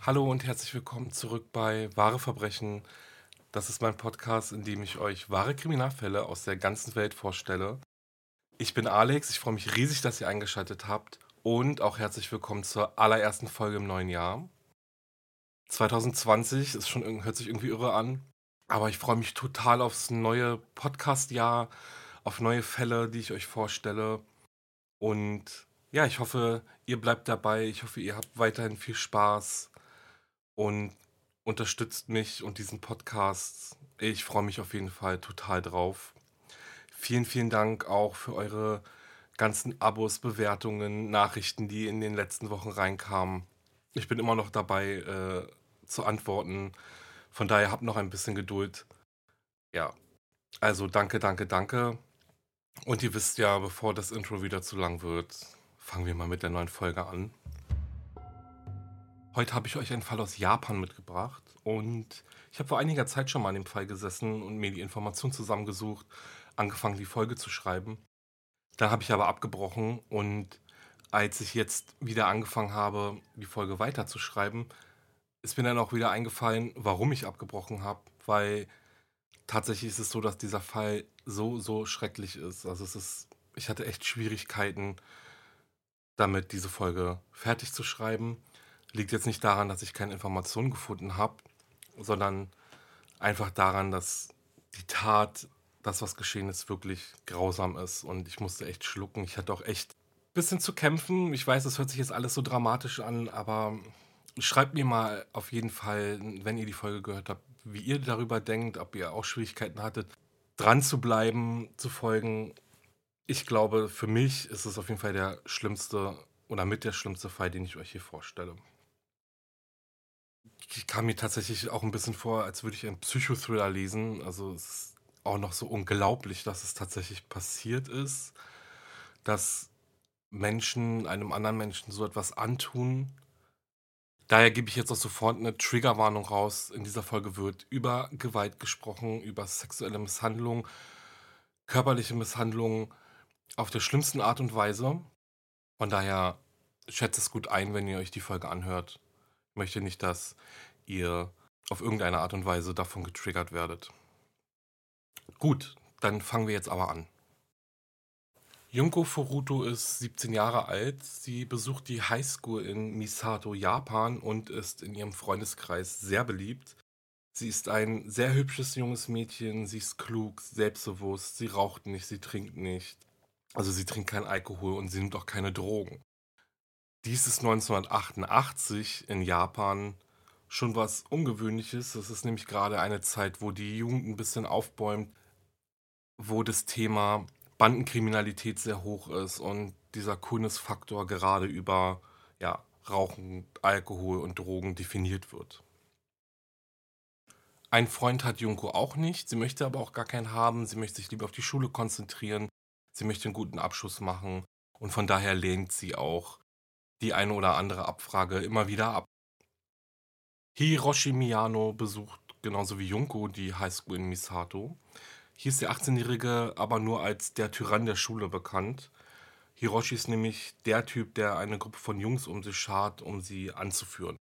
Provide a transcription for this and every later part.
Hallo und herzlich willkommen zurück bei Wahre Verbrechen. Das ist mein Podcast, in dem ich euch wahre Kriminalfälle aus der ganzen Welt vorstelle. Ich bin Alex, ich freue mich riesig, dass ihr eingeschaltet habt und auch herzlich willkommen zur allerersten Folge im neuen Jahr. 2020 ist schon hört sich irgendwie irre an, aber ich freue mich total aufs neue Podcast-Jahr, auf neue Fälle, die ich euch vorstelle. Und ja, ich hoffe, ihr bleibt dabei. Ich hoffe, ihr habt weiterhin viel Spaß und unterstützt mich und diesen Podcast. Ich freue mich auf jeden Fall total drauf. Vielen, vielen Dank auch für eure ganzen Abos, Bewertungen, Nachrichten, die in den letzten Wochen reinkamen. Ich bin immer noch dabei äh, zu antworten. Von daher habt noch ein bisschen Geduld. Ja, also danke, danke, danke. Und ihr wisst ja, bevor das Intro wieder zu lang wird, fangen wir mal mit der neuen Folge an. Heute habe ich euch einen Fall aus Japan mitgebracht und ich habe vor einiger Zeit schon mal an dem Fall gesessen und mir die Informationen zusammengesucht, angefangen die Folge zu schreiben. Da habe ich aber abgebrochen und als ich jetzt wieder angefangen habe, die Folge weiterzuschreiben, ist mir dann auch wieder eingefallen, warum ich abgebrochen habe, weil tatsächlich ist es so, dass dieser Fall so, so schrecklich ist. Also es ist, ich hatte echt Schwierigkeiten damit, diese Folge fertig zu schreiben. Liegt jetzt nicht daran, dass ich keine Informationen gefunden habe, sondern einfach daran, dass die Tat, das, was geschehen ist, wirklich grausam ist. Und ich musste echt schlucken. Ich hatte auch echt ein bisschen zu kämpfen. Ich weiß, das hört sich jetzt alles so dramatisch an, aber schreibt mir mal auf jeden Fall, wenn ihr die Folge gehört habt, wie ihr darüber denkt, ob ihr auch Schwierigkeiten hattet, dran zu bleiben, zu folgen. Ich glaube, für mich ist es auf jeden Fall der schlimmste oder mit der schlimmste Fall, den ich euch hier vorstelle. Ich kam mir tatsächlich auch ein bisschen vor, als würde ich einen Psychothriller lesen. Also es ist auch noch so unglaublich, dass es tatsächlich passiert ist, dass Menschen einem anderen Menschen so etwas antun. Daher gebe ich jetzt auch sofort eine Triggerwarnung raus. In dieser Folge wird über Gewalt gesprochen, über sexuelle Misshandlung, körperliche Misshandlung auf der schlimmsten Art und Weise. Von daher schätzt es gut ein, wenn ihr euch die Folge anhört. Ich möchte nicht, dass ihr auf irgendeine Art und Weise davon getriggert werdet. Gut, dann fangen wir jetzt aber an. Junko Furuto ist 17 Jahre alt. Sie besucht die Highschool in Misato, Japan und ist in ihrem Freundeskreis sehr beliebt. Sie ist ein sehr hübsches junges Mädchen, sie ist klug, selbstbewusst, sie raucht nicht, sie trinkt nicht. Also sie trinkt keinen Alkohol und sie nimmt auch keine Drogen. Dies ist 1988 in Japan schon was Ungewöhnliches. Das ist nämlich gerade eine Zeit, wo die Jugend ein bisschen aufbäumt, wo das Thema Bandenkriminalität sehr hoch ist und dieser Coolness-Faktor gerade über ja, Rauchen, Alkohol und Drogen definiert wird. Ein Freund hat Junko auch nicht, sie möchte aber auch gar keinen haben, sie möchte sich lieber auf die Schule konzentrieren, sie möchte einen guten Abschluss machen und von daher lehnt sie auch die eine oder andere Abfrage immer wieder ab. Hiroshi Miyano besucht genauso wie Junko die Highschool in Misato. Hier ist der 18-Jährige aber nur als der Tyrann der Schule bekannt. Hiroshi ist nämlich der Typ, der eine Gruppe von Jungs um sich schart, um sie anzuführen.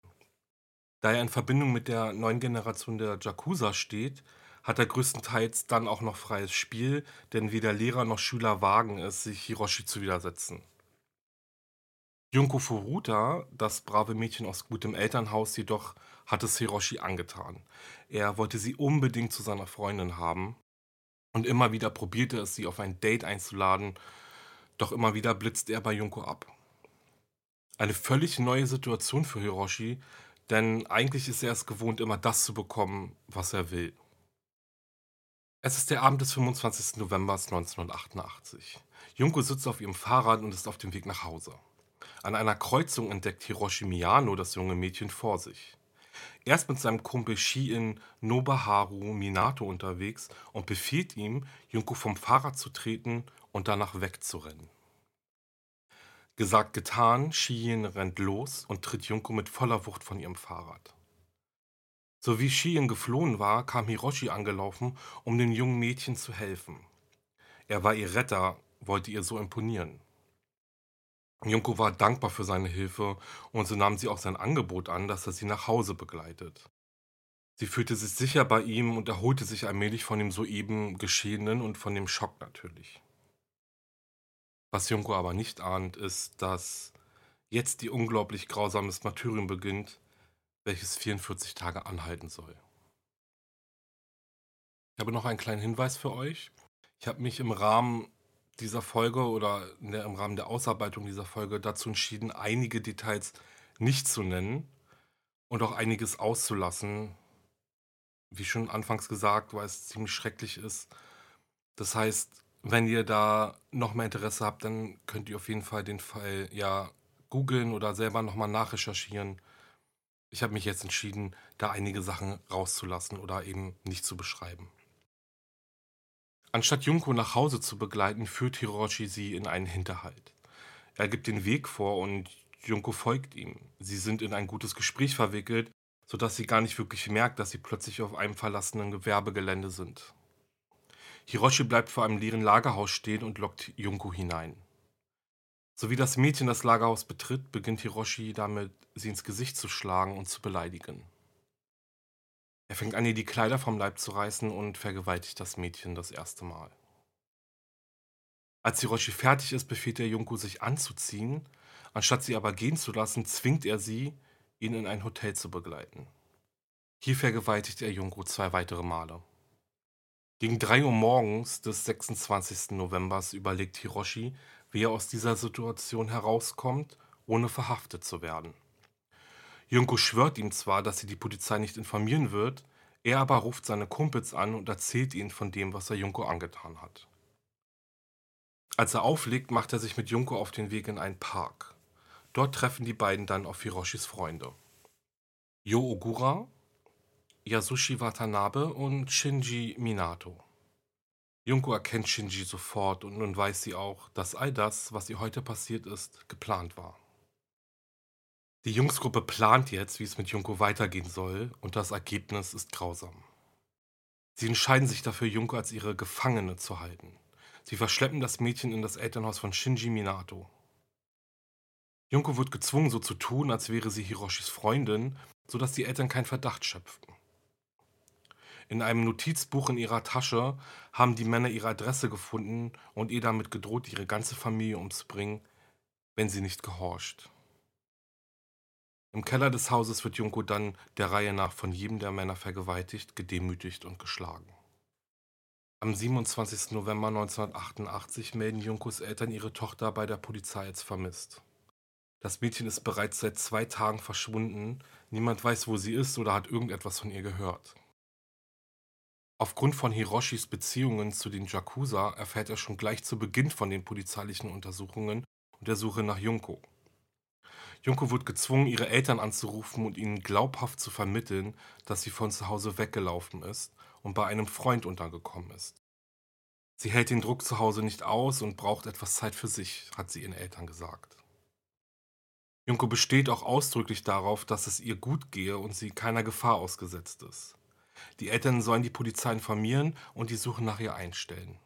Da er in Verbindung mit der neuen Generation der Yakuza steht, hat er größtenteils dann auch noch freies Spiel, denn weder Lehrer noch Schüler wagen es, sich Hiroshi zu widersetzen. Junko Furuta, das brave Mädchen aus gutem Elternhaus, jedoch hat es Hiroshi angetan. Er wollte sie unbedingt zu seiner Freundin haben und immer wieder probierte es, sie auf ein Date einzuladen, doch immer wieder blitzt er bei Junko ab. Eine völlig neue Situation für Hiroshi, denn eigentlich ist er es gewohnt, immer das zu bekommen, was er will. Es ist der Abend des 25. November 1988. Junko sitzt auf ihrem Fahrrad und ist auf dem Weg nach Hause. An einer Kreuzung entdeckt Hiroshi Miyano das junge Mädchen vor sich. Er ist mit seinem Kumpel Shi-in Nobaharu Minato unterwegs und befiehlt ihm, Junko vom Fahrrad zu treten und danach wegzurennen. Gesagt, getan, Shiin rennt los und tritt Junko mit voller Wucht von ihrem Fahrrad. So wie Shiin geflohen war, kam Hiroshi angelaufen, um dem jungen Mädchen zu helfen. Er war ihr Retter, wollte ihr so imponieren. Junko war dankbar für seine Hilfe und so nahm sie auch sein Angebot an, dass er sie nach Hause begleitet. Sie fühlte sich sicher bei ihm und erholte sich allmählich von dem soeben Geschehenen und von dem Schock natürlich. Was Junko aber nicht ahnt, ist, dass jetzt die unglaublich grausames Martyrium beginnt, welches 44 Tage anhalten soll. Ich habe noch einen kleinen Hinweis für euch. Ich habe mich im Rahmen dieser Folge oder der, im Rahmen der Ausarbeitung dieser Folge dazu entschieden, einige Details nicht zu nennen und auch einiges auszulassen. Wie schon anfangs gesagt, weil es ziemlich schrecklich ist. Das heißt, wenn ihr da noch mehr Interesse habt, dann könnt ihr auf jeden Fall den Fall ja googeln oder selber nochmal nachrecherchieren. Ich habe mich jetzt entschieden, da einige Sachen rauszulassen oder eben nicht zu beschreiben. Anstatt Junko nach Hause zu begleiten, führt Hiroshi sie in einen Hinterhalt. Er gibt den Weg vor und Junko folgt ihm. Sie sind in ein gutes Gespräch verwickelt, sodass sie gar nicht wirklich merkt, dass sie plötzlich auf einem verlassenen Gewerbegelände sind. Hiroshi bleibt vor einem leeren Lagerhaus stehen und lockt Junko hinein. So wie das Mädchen das Lagerhaus betritt, beginnt Hiroshi damit, sie ins Gesicht zu schlagen und zu beleidigen. Er fängt an, ihr die Kleider vom Leib zu reißen und vergewaltigt das Mädchen das erste Mal. Als Hiroshi fertig ist, befiehlt er Junko, sich anzuziehen. Anstatt sie aber gehen zu lassen, zwingt er sie, ihn in ein Hotel zu begleiten. Hier vergewaltigt er Junko zwei weitere Male. Gegen 3 Uhr morgens des 26. Novembers überlegt Hiroshi, wie er aus dieser Situation herauskommt, ohne verhaftet zu werden. Junko schwört ihm zwar, dass sie die Polizei nicht informieren wird, er aber ruft seine Kumpels an und erzählt ihnen von dem, was er Junko angetan hat. Als er auflegt, macht er sich mit Junko auf den Weg in einen Park. Dort treffen die beiden dann auf Hiroshis Freunde. Yo Ogura, Yasushi Watanabe und Shinji Minato. Junko erkennt Shinji sofort und nun weiß sie auch, dass all das, was ihr heute passiert ist, geplant war. Die Jungsgruppe plant jetzt, wie es mit Junko weitergehen soll, und das Ergebnis ist grausam. Sie entscheiden sich dafür, Junko als ihre Gefangene zu halten. Sie verschleppen das Mädchen in das Elternhaus von Shinji Minato. Junko wird gezwungen, so zu tun, als wäre sie Hiroshis Freundin, sodass die Eltern keinen Verdacht schöpften. In einem Notizbuch in ihrer Tasche haben die Männer ihre Adresse gefunden und ihr damit gedroht, ihre ganze Familie umzubringen, wenn sie nicht gehorcht. Im Keller des Hauses wird Junko dann der Reihe nach von jedem der Männer vergewaltigt, gedemütigt und geschlagen. Am 27. November 1988 melden Junkos Eltern ihre Tochter bei der Polizei als vermisst. Das Mädchen ist bereits seit zwei Tagen verschwunden, niemand weiß, wo sie ist oder hat irgendetwas von ihr gehört. Aufgrund von Hiroshis Beziehungen zu den Yakuza erfährt er schon gleich zu Beginn von den polizeilichen Untersuchungen und der Suche nach Junko. Junko wird gezwungen, ihre Eltern anzurufen und ihnen glaubhaft zu vermitteln, dass sie von zu Hause weggelaufen ist und bei einem Freund untergekommen ist. Sie hält den Druck zu Hause nicht aus und braucht etwas Zeit für sich, hat sie ihren Eltern gesagt. Junko besteht auch ausdrücklich darauf, dass es ihr gut gehe und sie keiner Gefahr ausgesetzt ist. Die Eltern sollen die Polizei informieren und die Suche nach ihr einstellen.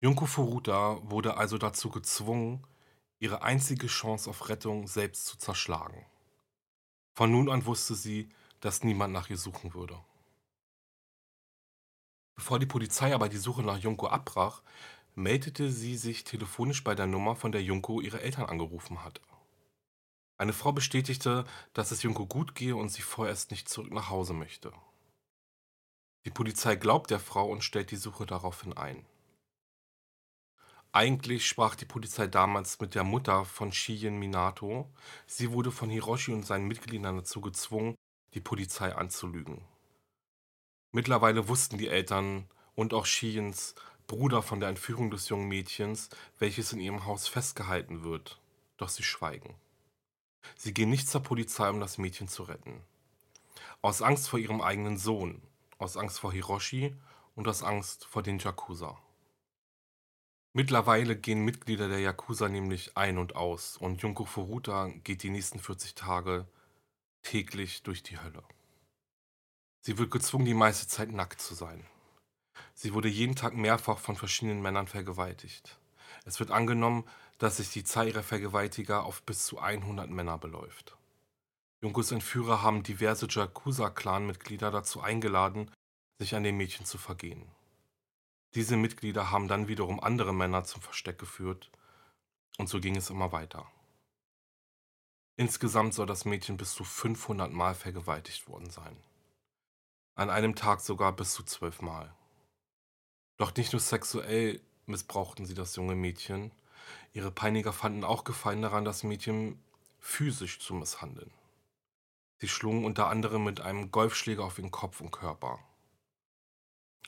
Junko Furuta wurde also dazu gezwungen, ihre einzige Chance auf Rettung selbst zu zerschlagen. Von nun an wusste sie, dass niemand nach ihr suchen würde. Bevor die Polizei aber die Suche nach Junko abbrach, meldete sie sich telefonisch bei der Nummer, von der Junko ihre Eltern angerufen hatte. Eine Frau bestätigte, dass es Junko gut gehe und sie vorerst nicht zurück nach Hause möchte. Die Polizei glaubt der Frau und stellt die Suche daraufhin ein. Eigentlich sprach die Polizei damals mit der Mutter von Shigen Minato. Sie wurde von Hiroshi und seinen Mitgliedern dazu gezwungen, die Polizei anzulügen. Mittlerweile wussten die Eltern und auch Shigens Bruder von der Entführung des jungen Mädchens, welches in ihrem Haus festgehalten wird. Doch sie schweigen. Sie gehen nicht zur Polizei, um das Mädchen zu retten. Aus Angst vor ihrem eigenen Sohn, aus Angst vor Hiroshi und aus Angst vor den Yakuza. Mittlerweile gehen Mitglieder der Yakuza nämlich ein und aus und Junko Furuta geht die nächsten 40 Tage täglich durch die Hölle. Sie wird gezwungen, die meiste Zeit nackt zu sein. Sie wurde jeden Tag mehrfach von verschiedenen Männern vergewaltigt. Es wird angenommen, dass sich die Zahl ihrer Vergewaltiger auf bis zu 100 Männer beläuft. Junkos Entführer haben diverse Yakuza-Clan-Mitglieder dazu eingeladen, sich an dem Mädchen zu vergehen. Diese Mitglieder haben dann wiederum andere Männer zum Versteck geführt und so ging es immer weiter. Insgesamt soll das Mädchen bis zu 500 Mal vergewaltigt worden sein. An einem Tag sogar bis zu zwölf Mal. Doch nicht nur sexuell missbrauchten sie das junge Mädchen, ihre Peiniger fanden auch Gefallen daran, das Mädchen physisch zu misshandeln. Sie schlugen unter anderem mit einem Golfschläger auf ihren Kopf und Körper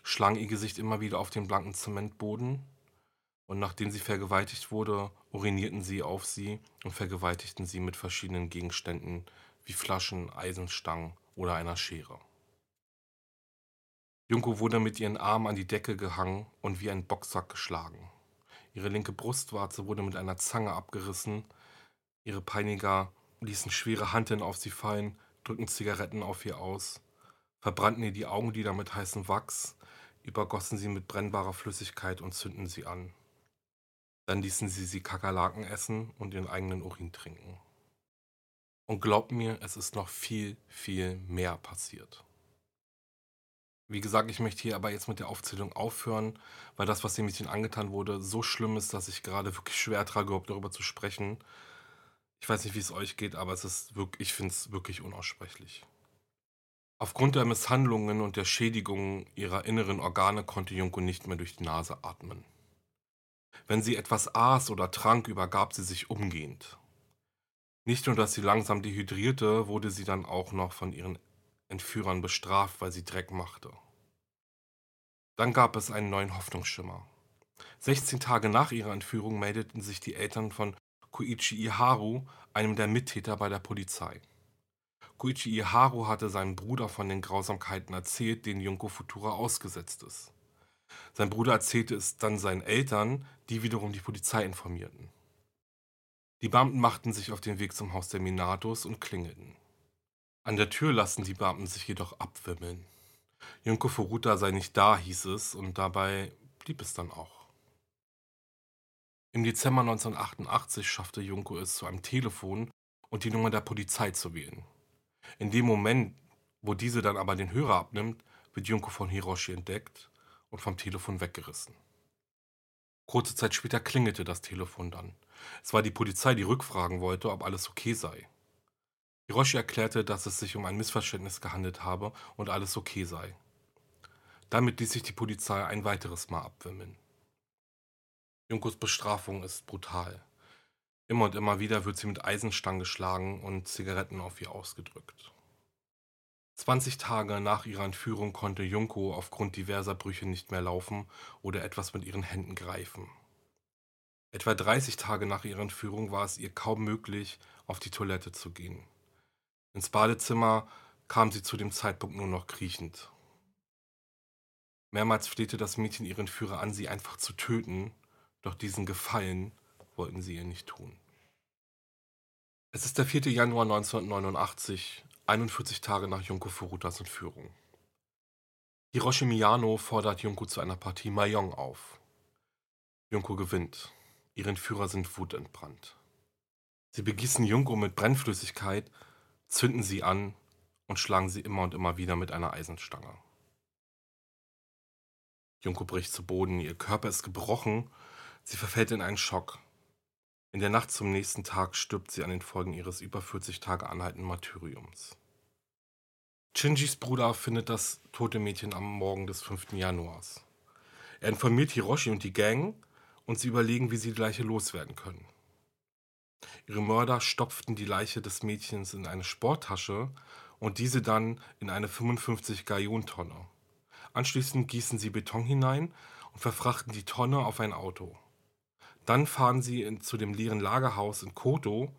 schlang ihr Gesicht immer wieder auf den blanken Zementboden und nachdem sie vergewaltigt wurde, urinierten sie auf sie und vergewaltigten sie mit verschiedenen Gegenständen wie Flaschen, Eisenstangen oder einer Schere. Junko wurde mit ihren Armen an die Decke gehangen und wie ein Boxsack geschlagen. Ihre linke Brustwarze wurde mit einer Zange abgerissen. Ihre Peiniger ließen schwere Hanteln auf sie fallen, drückten Zigaretten auf ihr aus, verbrannten ihr die Augenlider mit heißem Wachs, übergossen sie mit brennbarer Flüssigkeit und zünden sie an. Dann ließen sie sie Kakerlaken essen und ihren eigenen Urin trinken. Und glaubt mir, es ist noch viel, viel mehr passiert. Wie gesagt, ich möchte hier aber jetzt mit der Aufzählung aufhören, weil das, was dem Mädchen angetan wurde, so schlimm ist, dass ich gerade wirklich schwer trage, überhaupt darüber zu sprechen. Ich weiß nicht, wie es euch geht, aber es ist wirklich, ich finde es wirklich unaussprechlich. Aufgrund der Misshandlungen und der Schädigungen ihrer inneren Organe konnte Junko nicht mehr durch die Nase atmen. Wenn sie etwas aß oder trank, übergab sie sich umgehend. Nicht nur, dass sie langsam dehydrierte, wurde sie dann auch noch von ihren Entführern bestraft, weil sie Dreck machte. Dann gab es einen neuen Hoffnungsschimmer. 16 Tage nach ihrer Entführung meldeten sich die Eltern von Koichi Iharu, einem der Mittäter, bei der Polizei. Koichi Iharu hatte seinem Bruder von den Grausamkeiten erzählt, denen Junko Futura ausgesetzt ist. Sein Bruder erzählte es dann seinen Eltern, die wiederum die Polizei informierten. Die Beamten machten sich auf den Weg zum Haus der Minatos und klingelten. An der Tür lassen die Beamten sich jedoch abwimmeln. Junko Furuta sei nicht da, hieß es, und dabei blieb es dann auch. Im Dezember 1988 schaffte Junko es zu einem Telefon und die Nummer der Polizei zu wählen. In dem Moment, wo diese dann aber den Hörer abnimmt, wird Junko von Hiroshi entdeckt und vom Telefon weggerissen. Kurze Zeit später klingelte das Telefon dann. Es war die Polizei, die rückfragen wollte, ob alles okay sei. Hiroshi erklärte, dass es sich um ein Missverständnis gehandelt habe und alles okay sei. Damit ließ sich die Polizei ein weiteres Mal abwimmeln. Junkos Bestrafung ist brutal. Immer und immer wieder wird sie mit Eisenstangen geschlagen und Zigaretten auf ihr ausgedrückt. 20 Tage nach ihrer Entführung konnte Junko aufgrund diverser Brüche nicht mehr laufen oder etwas mit ihren Händen greifen. Etwa 30 Tage nach ihrer Entführung war es ihr kaum möglich, auf die Toilette zu gehen. Ins Badezimmer kam sie zu dem Zeitpunkt nur noch kriechend. Mehrmals flehte das Mädchen ihren Führer an, sie einfach zu töten, doch diesen Gefallen wollten sie ihr nicht tun. Es ist der 4. Januar 1989, 41 Tage nach Junko Furutas Entführung. Hiroshi Miyano fordert Junko zu einer Partie Mahjong auf. Junko gewinnt. Ihre Entführer sind wutentbrannt. Sie begießen Junko mit Brennflüssigkeit, zünden sie an und schlagen sie immer und immer wieder mit einer Eisenstange. Junko bricht zu Boden, ihr Körper ist gebrochen, sie verfällt in einen Schock. In der Nacht zum nächsten Tag stirbt sie an den Folgen ihres über 40 Tage anhaltenden Martyriums. Shinjis Bruder findet das tote Mädchen am Morgen des 5. Januars. Er informiert Hiroshi und die Gang und sie überlegen, wie sie die Leiche loswerden können. Ihre Mörder stopften die Leiche des Mädchens in eine Sporttasche und diese dann in eine 55 Gallontonne. Anschließend gießen sie Beton hinein und verfrachten die Tonne auf ein Auto. Dann fahren sie in, zu dem leeren Lagerhaus in Koto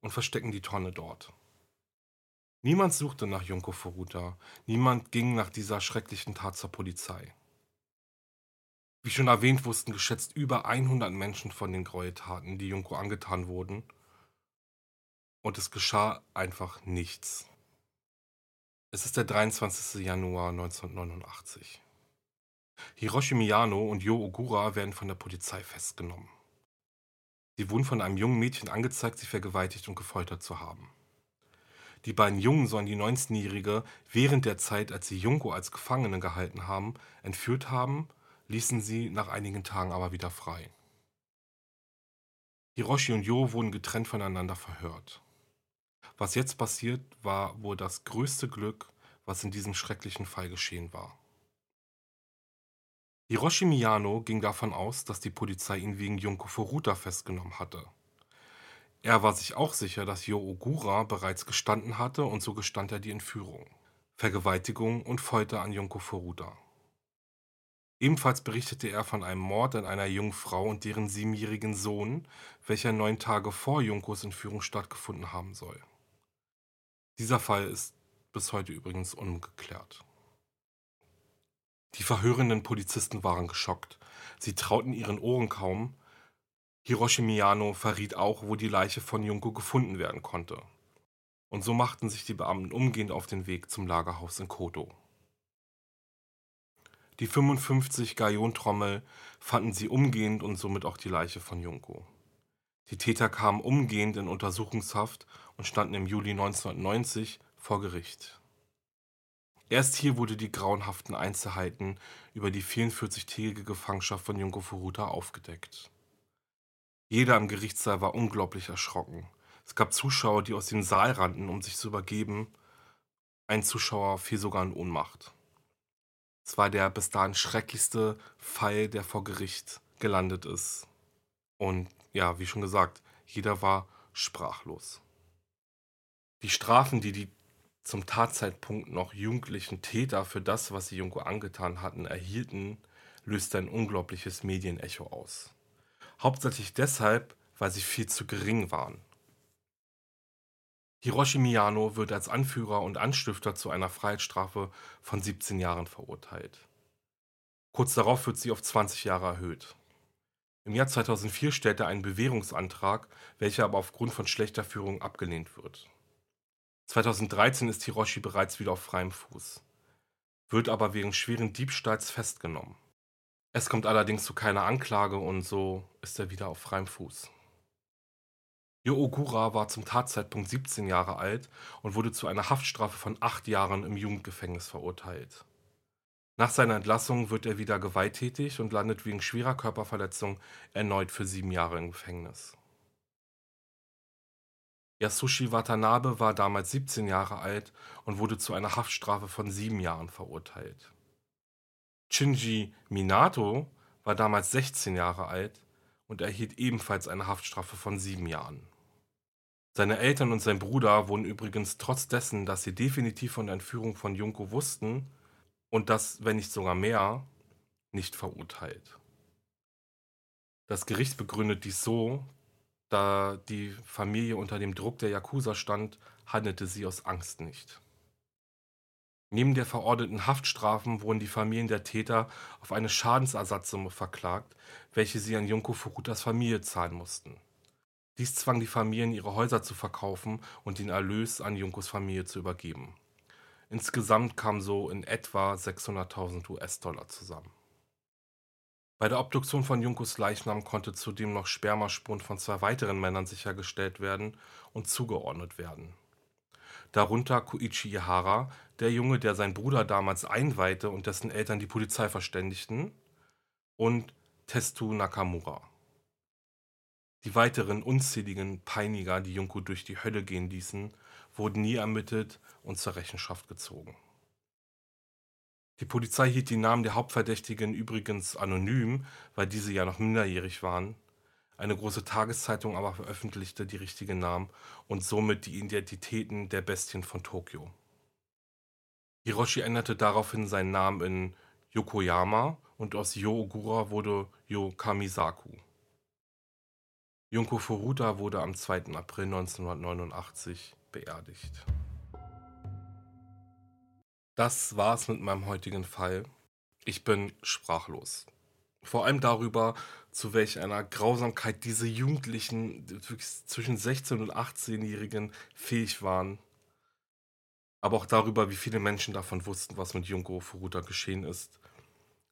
und verstecken die Tonne dort. Niemand suchte nach Junko Furuta, niemand ging nach dieser schrecklichen Tat zur Polizei. Wie schon erwähnt, wussten geschätzt über 100 Menschen von den Gräueltaten, die Junko angetan wurden. Und es geschah einfach nichts. Es ist der 23. Januar 1989. Hiroshi Miyano und Yo Ogura werden von der Polizei festgenommen. Sie wurden von einem jungen Mädchen angezeigt, sie vergewaltigt und gefoltert zu haben. Die beiden Jungen sollen die 19-Jährige während der Zeit, als sie Junko als Gefangene gehalten haben, entführt haben, ließen sie nach einigen Tagen aber wieder frei. Hiroshi und Yo wurden getrennt voneinander verhört. Was jetzt passiert, war wohl das größte Glück, was in diesem schrecklichen Fall geschehen war. Hiroshi Miyano ging davon aus, dass die Polizei ihn wegen Junko Furuta festgenommen hatte. Er war sich auch sicher, dass Yo Ogura bereits gestanden hatte und so gestand er die Entführung, Vergewaltigung und Folter an Junko Furuta. Ebenfalls berichtete er von einem Mord an einer jungen Frau und deren siebenjährigen Sohn, welcher neun Tage vor Junkos Entführung stattgefunden haben soll. Dieser Fall ist bis heute übrigens ungeklärt. Die verhörenden Polizisten waren geschockt. Sie trauten ihren Ohren kaum. Hiroshi Miyano verriet auch, wo die Leiche von Junko gefunden werden konnte. Und so machten sich die Beamten umgehend auf den Weg zum Lagerhaus in Koto. Die 55 Gallontrommel fanden sie umgehend und somit auch die Leiche von Junko. Die Täter kamen umgehend in Untersuchungshaft und standen im Juli 1990 vor Gericht. Erst hier wurde die grauenhaften Einzelheiten über die 44-tägige Gefangenschaft von Junko Furuta aufgedeckt. Jeder im Gerichtssaal war unglaublich erschrocken. Es gab Zuschauer, die aus dem Saal rannten, um sich zu übergeben. Ein Zuschauer fiel sogar in Ohnmacht. Es war der bis dahin schrecklichste Fall, der vor Gericht gelandet ist. Und ja, wie schon gesagt, jeder war sprachlos. Die Strafen, die die zum Tatzeitpunkt noch jugendlichen Täter für das, was sie Junko angetan hatten, erhielten, löste ein unglaubliches Medienecho aus. Hauptsächlich deshalb, weil sie viel zu gering waren. Hiroshi Miyano wird als Anführer und Anstifter zu einer Freiheitsstrafe von 17 Jahren verurteilt. Kurz darauf wird sie auf 20 Jahre erhöht. Im Jahr 2004 stellt er einen Bewährungsantrag, welcher aber aufgrund von schlechter Führung abgelehnt wird. 2013 ist Hiroshi bereits wieder auf freiem Fuß, wird aber wegen schweren Diebstahls festgenommen. Es kommt allerdings zu keiner Anklage und so ist er wieder auf freiem Fuß. Yo Ogura war zum Tatzeitpunkt 17 Jahre alt und wurde zu einer Haftstrafe von acht Jahren im Jugendgefängnis verurteilt. Nach seiner Entlassung wird er wieder gewalttätig und landet wegen schwerer Körperverletzung erneut für sieben Jahre im Gefängnis. Yasushi Watanabe war damals 17 Jahre alt und wurde zu einer Haftstrafe von sieben Jahren verurteilt. Shinji Minato war damals 16 Jahre alt und erhielt ebenfalls eine Haftstrafe von sieben Jahren. Seine Eltern und sein Bruder wurden übrigens trotz dessen, dass sie definitiv von der Entführung von Junko wussten und das, wenn nicht sogar mehr, nicht verurteilt. Das Gericht begründet dies so, da die Familie unter dem Druck der Yakuza stand, handelte sie aus Angst nicht. Neben der verordneten Haftstrafen wurden die Familien der Täter auf eine Schadensersatzsumme verklagt, welche sie an Junko Furutas Familie zahlen mussten. Dies zwang die Familien, ihre Häuser zu verkaufen und den Erlös an Junkos Familie zu übergeben. Insgesamt kamen so in etwa 600.000 US-Dollar zusammen. Bei der Obduktion von Junkos Leichnam konnte zudem noch Spermaspuren von zwei weiteren Männern sichergestellt werden und zugeordnet werden. Darunter Koichi Ihara, der Junge, der seinen Bruder damals einweihte und dessen Eltern die Polizei verständigten, und Testu Nakamura. Die weiteren unzähligen Peiniger, die Junko durch die Hölle gehen ließen, wurden nie ermittelt und zur Rechenschaft gezogen. Die Polizei hielt die Namen der Hauptverdächtigen übrigens anonym, weil diese ja noch minderjährig waren. Eine große Tageszeitung aber veröffentlichte die richtigen Namen und somit die Identitäten der Bestien von Tokio. Hiroshi änderte daraufhin seinen Namen in Yokoyama und aus Yo Ogura wurde Yo Kamisaku. Junko Furuta wurde am 2. April 1989 beerdigt. Das war's mit meinem heutigen Fall. Ich bin sprachlos. Vor allem darüber, zu welch einer Grausamkeit diese Jugendlichen zwischen 16 und 18-Jährigen fähig waren. Aber auch darüber, wie viele Menschen davon wussten, was mit Junko Furuta geschehen ist.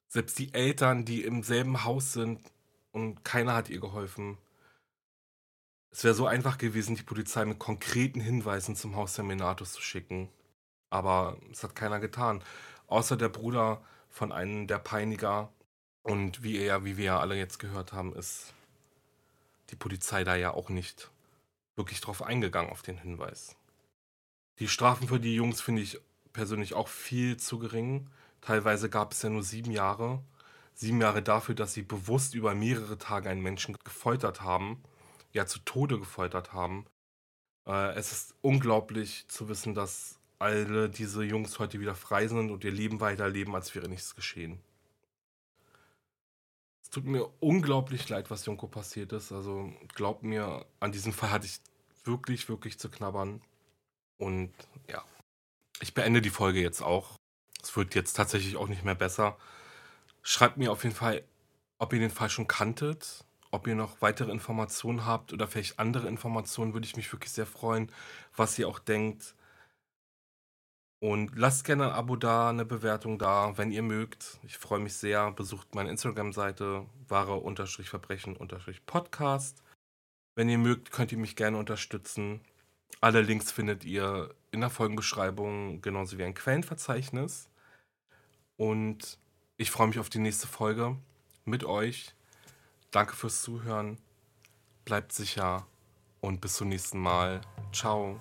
Selbst die Eltern, die im selben Haus sind und keiner hat ihr geholfen. Es wäre so einfach gewesen, die Polizei mit konkreten Hinweisen zum Haus der Menatos zu schicken. Aber es hat keiner getan. Außer der Bruder von einem der Peiniger. Und wie er, wie wir ja alle jetzt gehört haben, ist die Polizei da ja auch nicht wirklich drauf eingegangen auf den Hinweis. Die Strafen für die Jungs finde ich persönlich auch viel zu gering. Teilweise gab es ja nur sieben Jahre. Sieben Jahre dafür, dass sie bewusst über mehrere Tage einen Menschen gefoltert haben ja zu Tode gefoltert haben. Äh, es ist unglaublich zu wissen, dass alle diese Jungs heute wieder frei sind und ihr Leben weiterleben, als wäre nichts geschehen. Es tut mir unglaublich leid, was Junko passiert ist. Also glaubt mir, an diesem Fall hatte ich wirklich, wirklich zu knabbern. Und ja, ich beende die Folge jetzt auch. Es wird jetzt tatsächlich auch nicht mehr besser. Schreibt mir auf jeden Fall, ob ihr den Fall schon kanntet ob ihr noch weitere Informationen habt oder vielleicht andere Informationen, würde ich mich wirklich sehr freuen, was ihr auch denkt. Und lasst gerne ein Abo da, eine Bewertung da, wenn ihr mögt. Ich freue mich sehr. Besucht meine Instagram-Seite wahre-verbrechen-podcast. Wenn ihr mögt, könnt ihr mich gerne unterstützen. Alle Links findet ihr in der Folgenbeschreibung, genauso wie ein Quellenverzeichnis. Und ich freue mich auf die nächste Folge mit euch. Danke fürs Zuhören. Bleibt sicher und bis zum nächsten Mal. Ciao.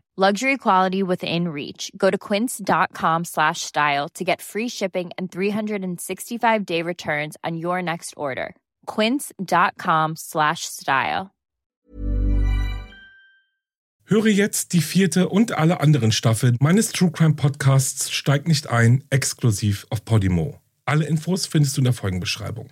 Luxury quality within reach. Go to quince.com slash style to get free shipping and 365-day returns on your next order. quince.com slash style. Höre jetzt die vierte und alle anderen Staffeln meines True Crime Podcasts Steig nicht ein, exklusiv auf Podimo. Alle Infos findest du in der Folgenbeschreibung.